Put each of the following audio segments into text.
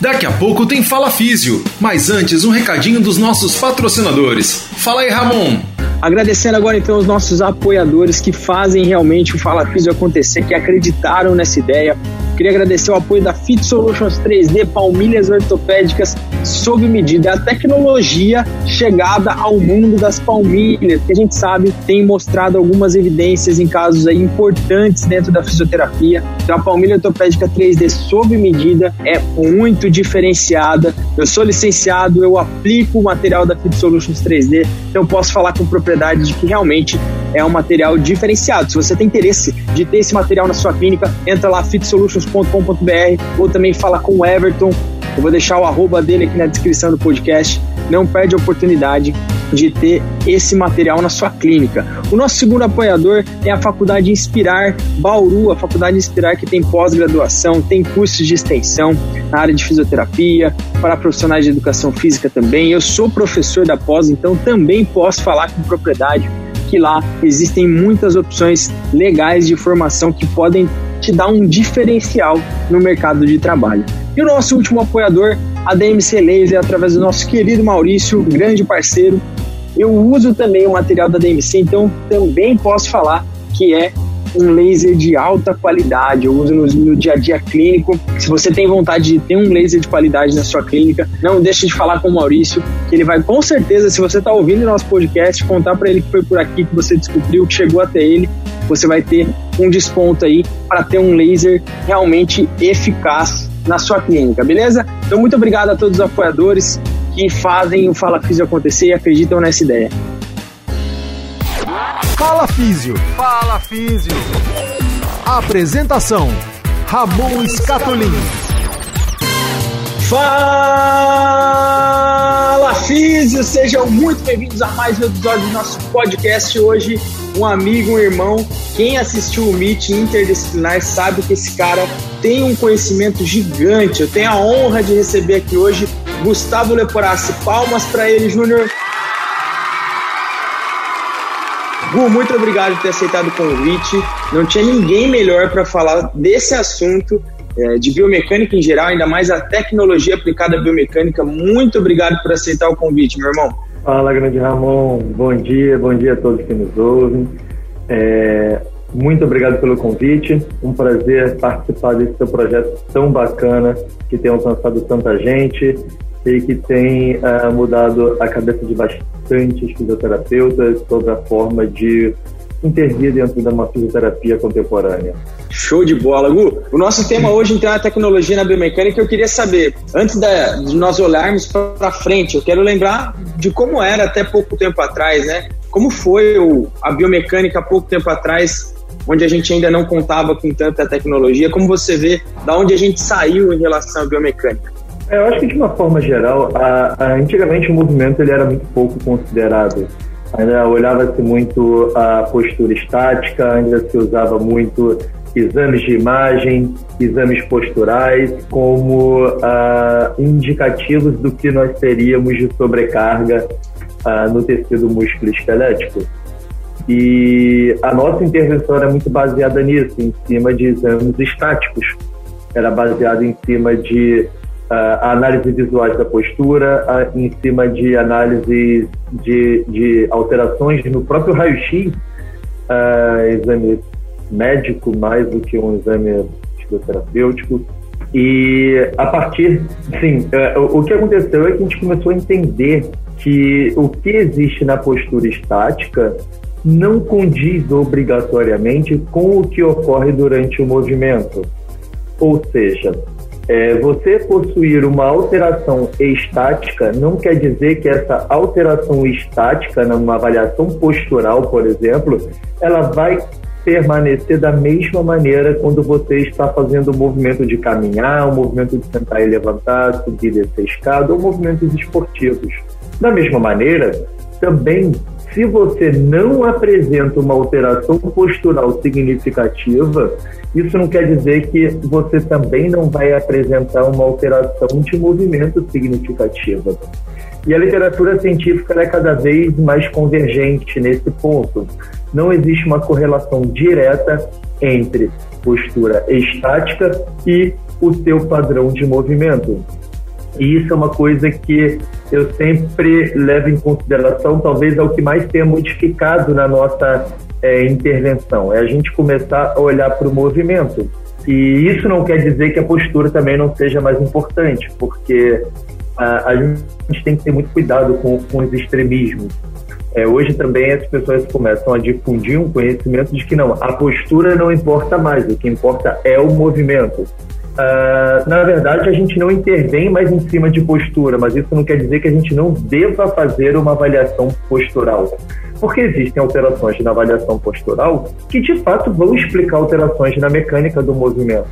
Daqui a pouco tem Fala Físio, mas antes um recadinho dos nossos patrocinadores. Fala aí, Ramon! Agradecendo agora então os nossos apoiadores que fazem realmente o Fala Físio acontecer, que acreditaram nessa ideia. Queria agradecer o apoio da Fit Solutions 3D, palmilhas ortopédicas sob medida, a tecnologia chegada ao mundo das palmilhas, que a gente sabe tem mostrado algumas evidências em casos aí importantes dentro da fisioterapia. Então a palmilha ortopédica 3D sob medida é muito diferenciada. Eu sou licenciado, eu aplico o material da Fit Solutions 3D, então posso falar com propriedade de que realmente é um material diferenciado. Se você tem interesse de ter esse material na sua clínica, entra lá fitsolutions.com.br ou também fala com o Everton. Eu vou deixar o arroba dele aqui na descrição do podcast. Não perde a oportunidade de ter esse material na sua clínica. O nosso segundo apoiador é a Faculdade Inspirar Bauru, a Faculdade Inspirar que tem pós-graduação, tem cursos de extensão na área de fisioterapia, para profissionais de educação física também. Eu sou professor da pós, então também posso falar com propriedade que lá existem muitas opções legais de formação que podem te dar um diferencial no mercado de trabalho. E o nosso último apoiador, a DMC Laser, através do nosso querido Maurício, grande parceiro. Eu uso também o material da DMC, então também posso falar que é um laser de alta qualidade. Eu uso no, no, dia a dia clínico. Se você tem vontade de ter um laser de qualidade na sua clínica, não deixe de falar com o Maurício, que ele vai com certeza, se você está ouvindo o nosso podcast, contar para ele que foi por aqui que você descobriu, que chegou até ele, você vai ter um desconto aí para ter um laser realmente eficaz na sua clínica, beleza? Então, muito obrigado a todos os apoiadores que fazem o Fala Físio acontecer e acreditam nessa ideia. Fala Físio. Fala Físio. Apresentação: Ramon Scatolin. Fala Físio, sejam muito bem-vindos a mais um episódio do nosso podcast. Hoje, um amigo, um irmão. Quem assistiu o Meet Interdisciplinar sabe que esse cara tem um conhecimento gigante. Eu tenho a honra de receber aqui hoje Gustavo Leporassi. Palmas para ele, Júnior. Gu, muito obrigado por ter aceitado o convite. Não tinha ninguém melhor para falar desse assunto é, de biomecânica em geral, ainda mais a tecnologia aplicada à biomecânica. Muito obrigado por aceitar o convite, meu irmão. Fala, grande Ramon. Bom dia, bom dia a todos que nos ouvem. É, muito obrigado pelo convite. Um prazer participar desse seu projeto tão bacana que tem alcançado tanta gente e que tem uh, mudado a cabeça de bastantes fisioterapeutas sobre a forma de intervir dentro de uma fisioterapia contemporânea. Show de bola, Gu. O nosso tema hoje então é a tecnologia na biomecânica. Eu queria saber, antes da, de nós olharmos para frente, eu quero lembrar de como era até pouco tempo atrás, né? Como foi o, a biomecânica há pouco tempo atrás, onde a gente ainda não contava com tanta tecnologia. Como você vê, da onde a gente saiu em relação à biomecânica? É, eu acho que de uma forma geral, a, a, antigamente o movimento ele era muito pouco considerado. Ainda olhava-se muito a postura estática, ainda se usava muito exames de imagem, exames posturais como indicativos do que nós teríamos de sobrecarga no tecido músculo esquelético. E a nossa intervenção era muito baseada nisso, em cima de exames estáticos. Era baseado em cima de a análise visuais da postura, em cima de análise de, de alterações no próprio raio-x, exame médico mais do que um exame fisioterapêutico. E a partir, sim, é, o que aconteceu é que a gente começou a entender que o que existe na postura estática não condiz obrigatoriamente com o que ocorre durante o movimento. Ou seja, é, você possuir uma alteração estática não quer dizer que essa alteração estática, numa avaliação postural, por exemplo, ela vai permanecer da mesma maneira quando você está fazendo o movimento de caminhar, o movimento de sentar e levantar, subir e descer escada, ou movimentos esportivos. Da mesma maneira, também se você não apresenta uma alteração postural significativa, isso não quer dizer que você também não vai apresentar uma alteração de movimento significativa. E a literatura científica é cada vez mais convergente nesse ponto. Não existe uma correlação direta entre postura estática e o seu padrão de movimento. E isso é uma coisa que eu sempre levo em consideração, talvez é o que mais tenha modificado na nossa é, intervenção, é a gente começar a olhar para o movimento. E isso não quer dizer que a postura também não seja mais importante, porque a, a gente tem que ter muito cuidado com, com os extremismos. É, hoje também as pessoas começam a difundir um conhecimento de que não, a postura não importa mais, o que importa é o movimento. Uh, na verdade, a gente não intervém mais em cima de postura, mas isso não quer dizer que a gente não deva fazer uma avaliação postural. Porque existem alterações na avaliação postural que de fato vão explicar alterações na mecânica do movimento.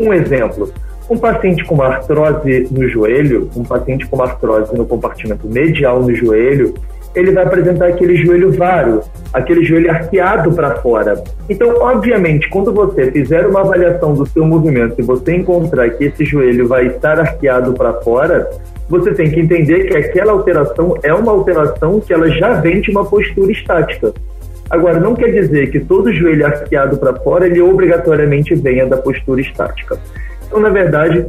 Um exemplo: um paciente com artrose no joelho, um paciente com artrose no compartimento medial no joelho, ele vai apresentar aquele joelho varo, aquele joelho arqueado para fora. Então, obviamente, quando você fizer uma avaliação do seu movimento e você encontrar que esse joelho vai estar arqueado para fora, você tem que entender que aquela alteração é uma alteração que ela já vem de uma postura estática. Agora, não quer dizer que todo joelho arqueado para fora ele obrigatoriamente venha da postura estática. Então, na verdade,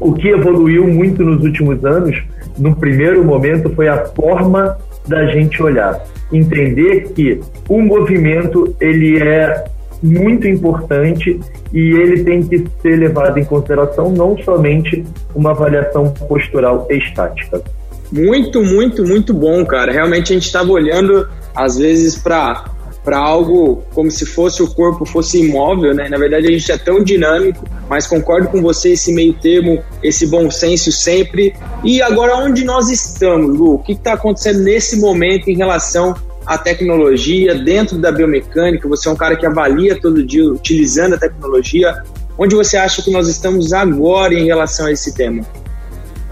o que evoluiu muito nos últimos anos, no primeiro momento, foi a forma da gente olhar, entender que o movimento ele é muito importante e ele tem que ser levado em consideração não somente uma avaliação postural estática. Muito, muito, muito bom, cara. Realmente a gente estava olhando às vezes para para algo como se fosse o corpo fosse imóvel, né? Na verdade, a gente é tão dinâmico, mas concordo com você esse meio termo, esse bom senso sempre. E agora, onde nós estamos, Lu? O que está acontecendo nesse momento em relação à tecnologia dentro da biomecânica? Você é um cara que avalia todo dia utilizando a tecnologia. Onde você acha que nós estamos agora em relação a esse tema?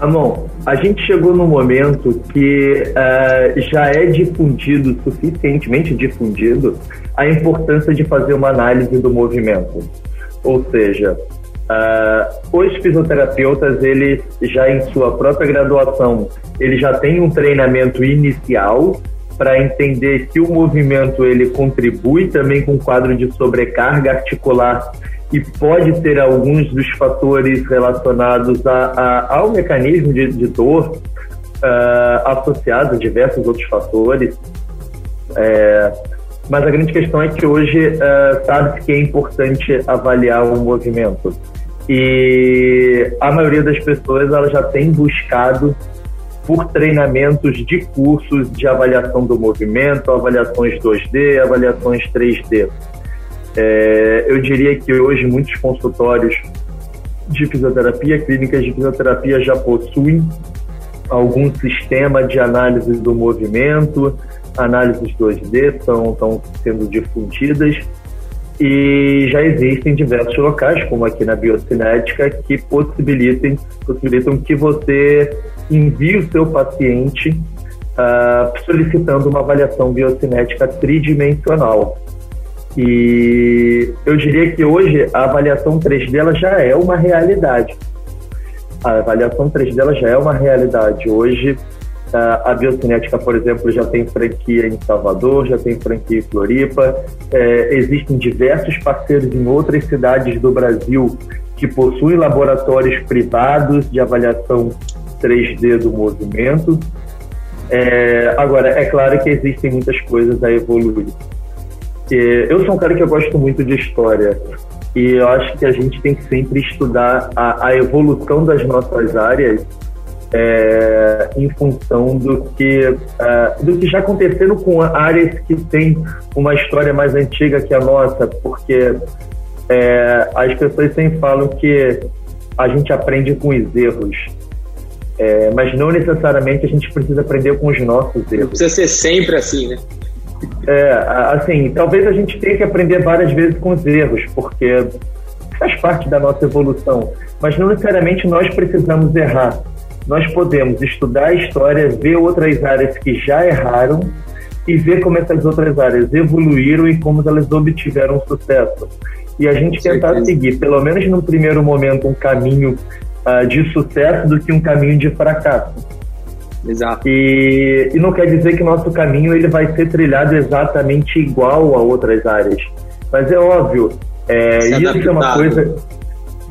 Amon, a gente chegou num momento que uh, já é difundido, suficientemente difundido, a importância de fazer uma análise do movimento. Ou seja, uh, os fisioterapeutas, eles já em sua própria graduação, eles já têm um treinamento inicial para entender que o movimento ele contribui também com o quadro de sobrecarga articular e pode ter alguns dos fatores relacionados a, a, ao mecanismo de, de dor uh, associado a diversos outros fatores. É, mas a grande questão é que hoje uh, sabe-se que é importante avaliar o movimento. E a maioria das pessoas ela já tem buscado por treinamentos de cursos de avaliação do movimento, avaliações 2D, avaliações 3D. É, eu diria que hoje muitos consultórios de fisioterapia, clínicas de fisioterapia já possuem algum sistema de análise do movimento, análises 2D estão, sendo difundidas e já existem diversos locais, como aqui na Biocinética, que possibilitem, possibilitam que você envie o seu paciente uh, solicitando uma avaliação biocinética tridimensional. E eu diria que hoje a avaliação 3D ela já é uma realidade. A avaliação 3D ela já é uma realidade. Hoje a biocinética, por exemplo, já tem franquia em Salvador, já tem franquia em Floripa. É, existem diversos parceiros em outras cidades do Brasil que possuem laboratórios privados de avaliação 3D do movimento. É, agora, é claro que existem muitas coisas a evoluir. Eu sou um cara que eu gosto muito de história e eu acho que a gente tem que sempre estudar a, a evolução das nossas áreas é, em função do que, uh, do que já aconteceram com áreas que têm uma história mais antiga que a nossa, porque é, as pessoas sempre falam que a gente aprende com os erros. É, mas não necessariamente a gente precisa aprender com os nossos erros. Não precisa ser sempre assim, né? É, assim, talvez a gente tenha que aprender várias vezes com os erros, porque faz parte da nossa evolução. Mas não necessariamente nós precisamos errar. Nós podemos estudar a história, ver outras áreas que já erraram e ver como essas outras áreas evoluíram e como elas obtiveram sucesso. E a gente tentar seguir, pelo menos no primeiro momento, um caminho uh, de sucesso do que um caminho de fracasso. Exato. E, e não quer dizer que nosso caminho ele vai ser trilhado exatamente igual a outras áreas. Mas é óbvio, é, isso é uma coisa.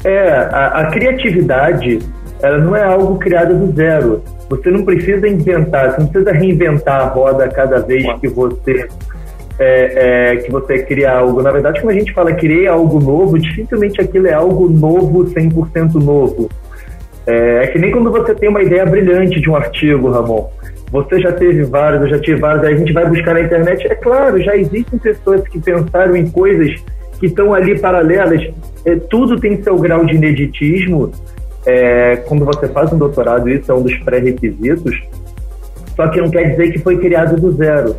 É, a, a criatividade ela não é algo criado do zero. Você não precisa inventar, você não precisa reinventar a roda cada vez que você é, é, que você cria algo. Na verdade, quando a gente fala criar algo novo, dificilmente aquilo é algo novo, 100% novo. É, é, que nem quando você tem uma ideia brilhante de um artigo, Ramon. Você já teve vários, eu já tive vários, aí a gente vai buscar na internet. É claro, já existem pessoas que pensaram em coisas que estão ali paralelas. É, tudo tem seu grau de ineditismo. É, quando você faz um doutorado, isso é um dos pré-requisitos. Só que não quer dizer que foi criado do zero.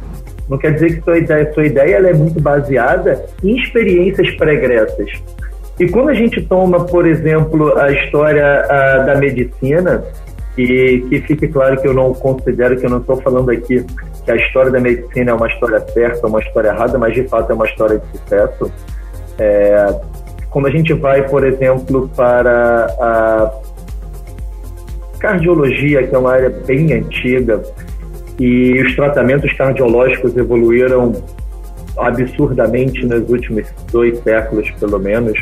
Não quer dizer que sua ideia, sua ideia ela é muito baseada em experiências pregressas. E quando a gente toma, por exemplo, a história da medicina, e que fique claro que eu não considero que eu não estou falando aqui que a história da medicina é uma história certa, uma história errada, mas de fato é uma história de sucesso. É, quando a gente vai, por exemplo, para a cardiologia, que é uma área bem antiga, e os tratamentos cardiológicos evoluíram absurdamente nos últimos dois séculos, pelo menos.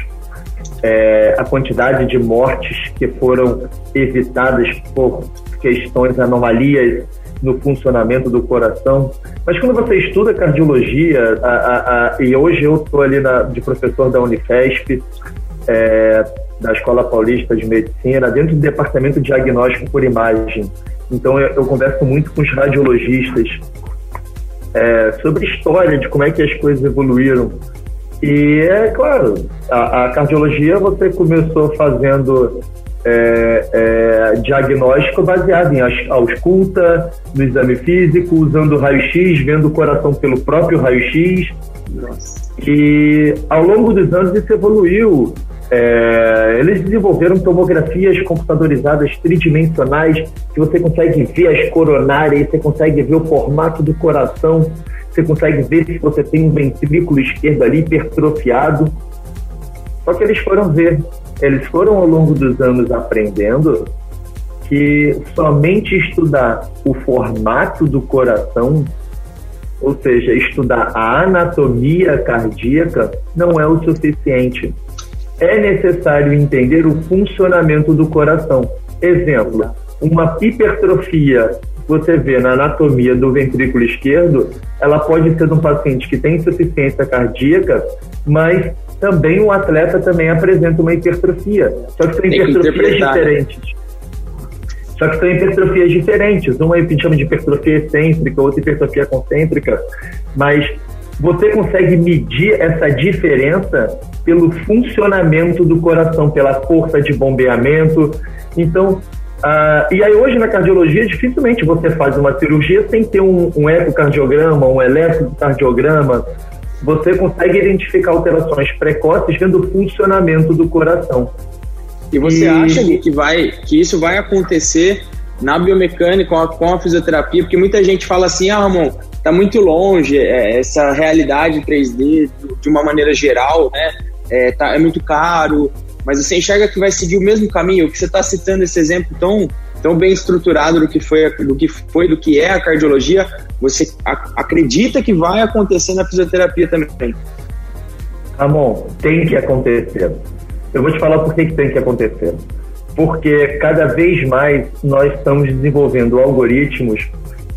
É, a quantidade de mortes que foram evitadas por questões, anomalias no funcionamento do coração. Mas quando você estuda cardiologia, a, a, a, e hoje eu estou ali na, de professor da Unifesp, é, da Escola Paulista de Medicina, dentro do departamento de diagnóstico por imagem. Então eu, eu converso muito com os radiologistas é, sobre história de como é que as coisas evoluíram. E é claro, a, a cardiologia você começou fazendo é, é, diagnóstico baseado em ausculta, no exame físico, usando raio-x, vendo o coração pelo próprio raio-x. E ao longo dos anos isso evoluiu. É, eles desenvolveram tomografias computadorizadas tridimensionais que você consegue ver as coronárias, você consegue ver o formato do coração, você consegue ver se você tem um ventrículo esquerdo ali hipertrofiado. Só que eles foram ver, eles foram ao longo dos anos aprendendo que somente estudar o formato do coração, ou seja, estudar a anatomia cardíaca, não é o suficiente é necessário entender o funcionamento do coração. Exemplo, uma hipertrofia você vê na anatomia do ventrículo esquerdo, ela pode ser de um paciente que tem insuficiência cardíaca, mas também o atleta também apresenta uma hipertrofia. Só que são hipertrofias diferentes. Só que são hipertrofias diferentes. Uma a gente chama de hipertrofia excêntrica, outra hipertrofia concêntrica. Mas você consegue medir essa diferença pelo funcionamento do coração, pela força de bombeamento. Então, Uh, e aí hoje na cardiologia dificilmente você faz uma cirurgia sem ter um, um ecocardiograma, um eletrocardiograma. Você consegue identificar alterações precoces vendo o funcionamento do coração. E você e... acha que vai que isso vai acontecer na biomecânica com a, com a fisioterapia? Porque muita gente fala assim, ah, Ramon, tá muito longe é, essa realidade 3D de uma maneira geral, né? é, tá, é muito caro, mas você enxerga que vai seguir o mesmo caminho, que você está citando esse exemplo tão, tão bem estruturado do que, foi, do que foi, do que é a cardiologia, você acredita que vai acontecer na fisioterapia também? Ramon, tem que acontecer. Eu vou te falar por que, tem que acontecer. Porque cada vez mais nós estamos desenvolvendo algoritmos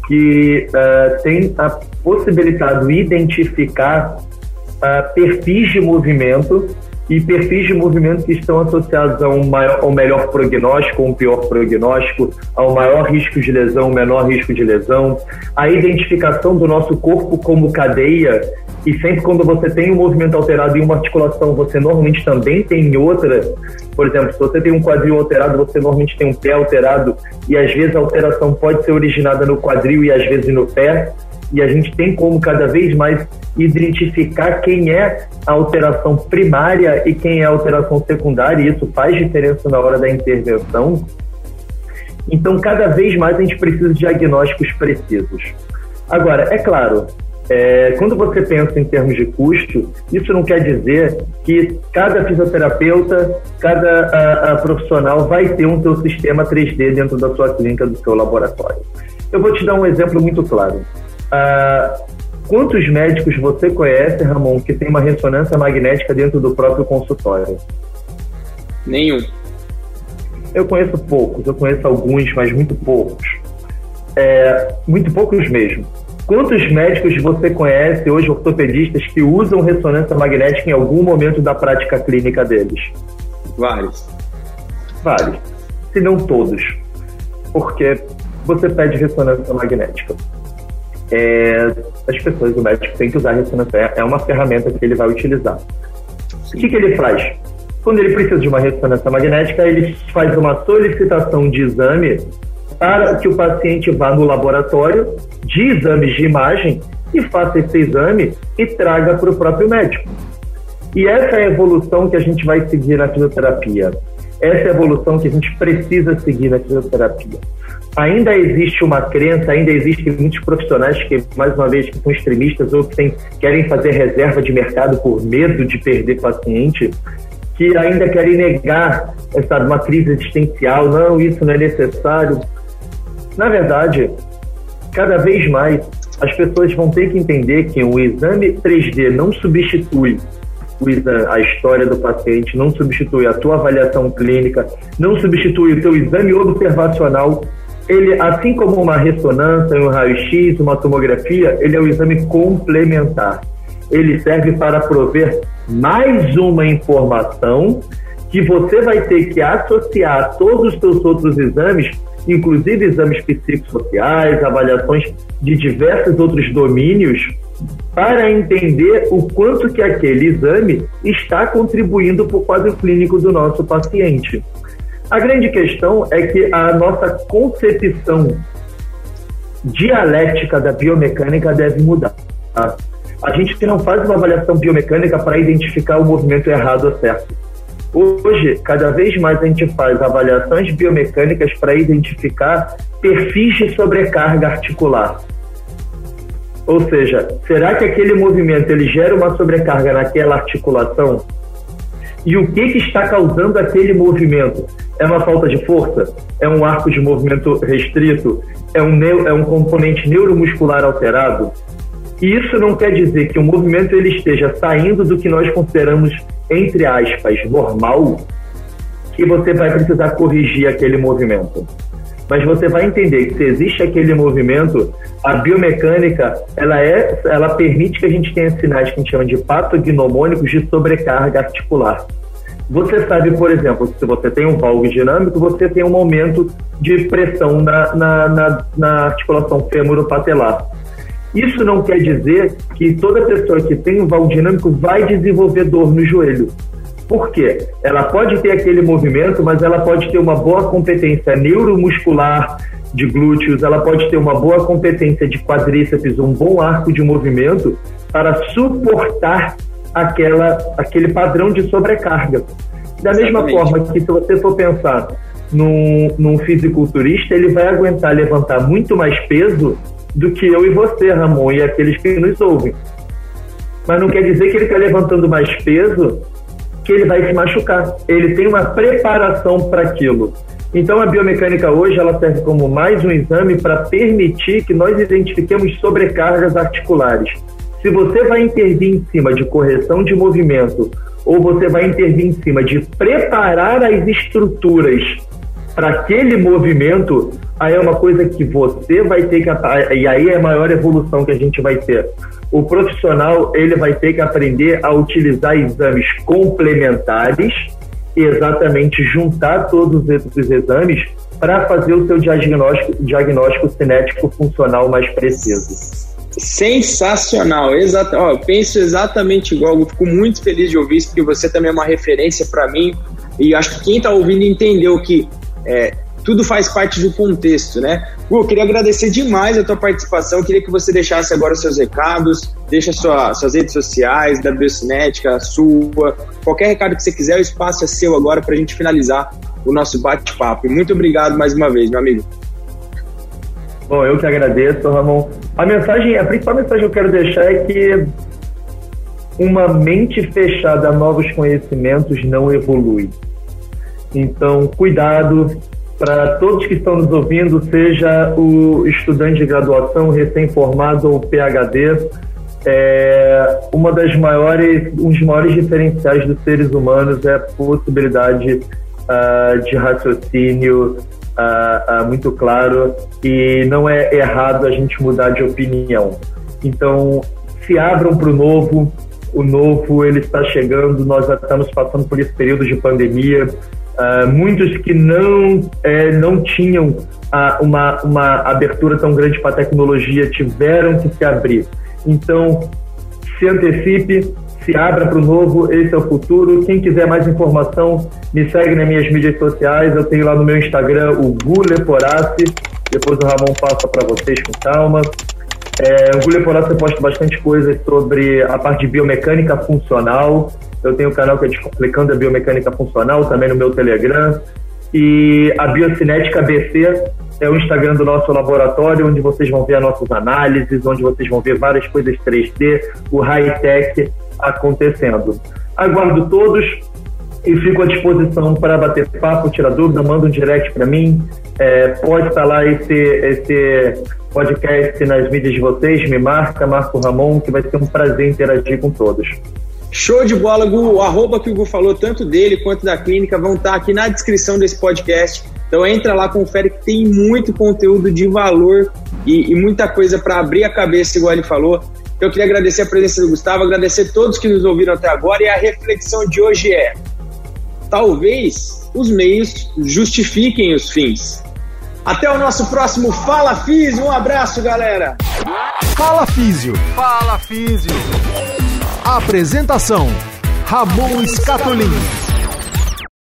que uh, têm a possibilidade de identificar uh, perfis de movimento e perfis de movimento que estão associados a um maior, ao melhor prognóstico ou um pior prognóstico, ao maior risco de lesão, menor risco de lesão, a identificação do nosso corpo como cadeia. E sempre quando você tem um movimento alterado em uma articulação, você normalmente também tem em outra. Por exemplo, se você tem um quadril alterado, você normalmente tem um pé alterado. E às vezes a alteração pode ser originada no quadril e às vezes no pé e a gente tem como cada vez mais identificar quem é a alteração primária e quem é a alteração secundária, e isso faz diferença na hora da intervenção. Então, cada vez mais a gente precisa de diagnósticos precisos. Agora, é claro, é, quando você pensa em termos de custo, isso não quer dizer que cada fisioterapeuta, cada a, a profissional vai ter um seu sistema 3D dentro da sua clínica, do seu laboratório. Eu vou te dar um exemplo muito claro. Ah, quantos médicos você conhece, Ramon, que tem uma ressonância magnética dentro do próprio consultório? Nenhum. Eu conheço poucos, eu conheço alguns, mas muito poucos. É, muito poucos mesmo. Quantos médicos você conhece hoje, ortopedistas, que usam ressonância magnética em algum momento da prática clínica deles? Vários. Vários. Se não todos. Porque você pede ressonância magnética. É, as pessoas, o médico tem que usar ressonância, é uma ferramenta que ele vai utilizar. O que, que ele faz? Quando ele precisa de uma ressonância magnética, ele faz uma solicitação de exame para que o paciente vá no laboratório de exames de imagem e faça esse exame e traga para o próprio médico. E essa é a evolução que a gente vai seguir na fisioterapia. Essa é a evolução que a gente precisa seguir na fisioterapia. Ainda existe uma crença, ainda existem muitos profissionais que, mais uma vez, que são extremistas ou que tem, querem fazer reserva de mercado por medo de perder paciente, que ainda querem negar essa uma crise existencial, não, isso não é necessário. Na verdade, cada vez mais as pessoas vão ter que entender que o exame 3D não substitui a história do paciente, não substitui a tua avaliação clínica, não substitui o teu exame observacional. Ele, assim como uma ressonância, um raio-x, uma tomografia, ele é um exame complementar. Ele serve para prover mais uma informação que você vai ter que associar a todos os seus outros exames inclusive exames psicossociais, avaliações de diversos outros domínios, para entender o quanto que aquele exame está contribuindo para o quadro clínico do nosso paciente. A grande questão é que a nossa concepção dialética da biomecânica deve mudar. A gente não faz uma avaliação biomecânica para identificar o movimento errado ou certo. Hoje, cada vez mais a gente faz avaliações biomecânicas para identificar perfis de sobrecarga articular. Ou seja, será que aquele movimento ele gera uma sobrecarga naquela articulação? E o que, que está causando aquele movimento? É uma falta de força? É um arco de movimento restrito? É um, é um componente neuromuscular alterado? E isso não quer dizer que o movimento ele esteja saindo do que nós consideramos, entre aspas, normal, que você vai precisar corrigir aquele movimento. Mas você vai entender que se existe aquele movimento, a biomecânica ela é, ela permite que a gente tenha sinais que a gente chama de patognomônicos de sobrecarga articular. Você sabe, por exemplo, se você tem um valgo dinâmico, você tem um aumento de pressão na, na, na, na articulação fêmuro-patelar. Isso não quer dizer que toda pessoa que tem um valgo dinâmico vai desenvolver dor no joelho. Por quê? Ela pode ter aquele movimento, mas ela pode ter uma boa competência neuromuscular de glúteos, ela pode ter uma boa competência de quadríceps, um bom arco de movimento para suportar aquela, aquele padrão de sobrecarga. Da mesma Exatamente. forma que se você for pensar num, num fisiculturista, ele vai aguentar levantar muito mais peso do que eu e você, Ramon, e aqueles que nos ouvem. Mas não quer dizer que ele está levantando mais peso que ele vai se machucar. Ele tem uma preparação para aquilo. Então a biomecânica hoje ela serve como mais um exame para permitir que nós identifiquemos sobrecargas articulares. Se você vai intervir em cima de correção de movimento ou você vai intervir em cima de preparar as estruturas para aquele movimento, aí é uma coisa que você vai ter que e aí é a maior evolução que a gente vai ter. O profissional ele vai ter que aprender a utilizar exames complementares, exatamente juntar todos esses exames para fazer o seu diagnóstico, diagnóstico cinético funcional mais preciso. Sensacional, exato. Eu penso exatamente igual. Eu fico muito feliz de ouvir isso, porque você também é uma referência para mim. E acho que quem está ouvindo entendeu que é, tudo faz parte do contexto, né? Gu, queria agradecer demais a tua participação, queria que você deixasse agora os seus recados, deixa sua, suas redes sociais, da Biocinética, sua, qualquer recado que você quiser, o espaço é seu agora para a gente finalizar o nosso bate-papo. Muito obrigado mais uma vez, meu amigo. Bom, eu que agradeço, Ramon. A mensagem, a principal mensagem que eu quero deixar é que uma mente fechada a novos conhecimentos não evolui. Então, cuidado para todos que estão nos ouvindo, seja o estudante de graduação recém-formado ou PhD, é, uma das maiores, um dos maiores diferenciais dos seres humanos é a possibilidade uh, de raciocínio uh, muito claro e não é errado a gente mudar de opinião. Então, se abram para o novo, o novo ele está chegando, nós já estamos passando por esse período de pandemia. Uh, muitos que não, é, não tinham uh, uma, uma abertura tão grande para a tecnologia tiveram que se abrir. Então, se antecipe, se abra para o novo, esse é o futuro. Quem quiser mais informação, me segue nas minhas mídias sociais. Eu tenho lá no meu Instagram o Guleporace. Depois o Ramon passa para vocês com calma. É, o Guleporace eu posto bastante coisas sobre a parte de biomecânica funcional. Eu tenho um canal que é Descomplicando a Biomecânica Funcional, também no meu Telegram. E a Biocinética BC é o Instagram do nosso laboratório, onde vocês vão ver as nossas análises, onde vocês vão ver várias coisas 3D, o high-tech acontecendo. Aguardo todos e fico à disposição para bater papo, tirar dúvida, manda um direct para mim. É, pode estar lá esse, esse podcast nas mídias de vocês, me marca, Marco Ramon, que vai ser um prazer interagir com todos. Show de bola, Gu. O arroba que o Gu falou, tanto dele quanto da clínica, vão estar aqui na descrição desse podcast. Então entra lá, confere que tem muito conteúdo de valor e, e muita coisa para abrir a cabeça, igual ele falou. Eu queria agradecer a presença do Gustavo, agradecer a todos que nos ouviram até agora e a reflexão de hoje é: talvez os meios justifiquem os fins. Até o nosso próximo Fala Físio. Um abraço, galera. Fala Físio. Fala Físio. Apresentação: Ramon Scatolin.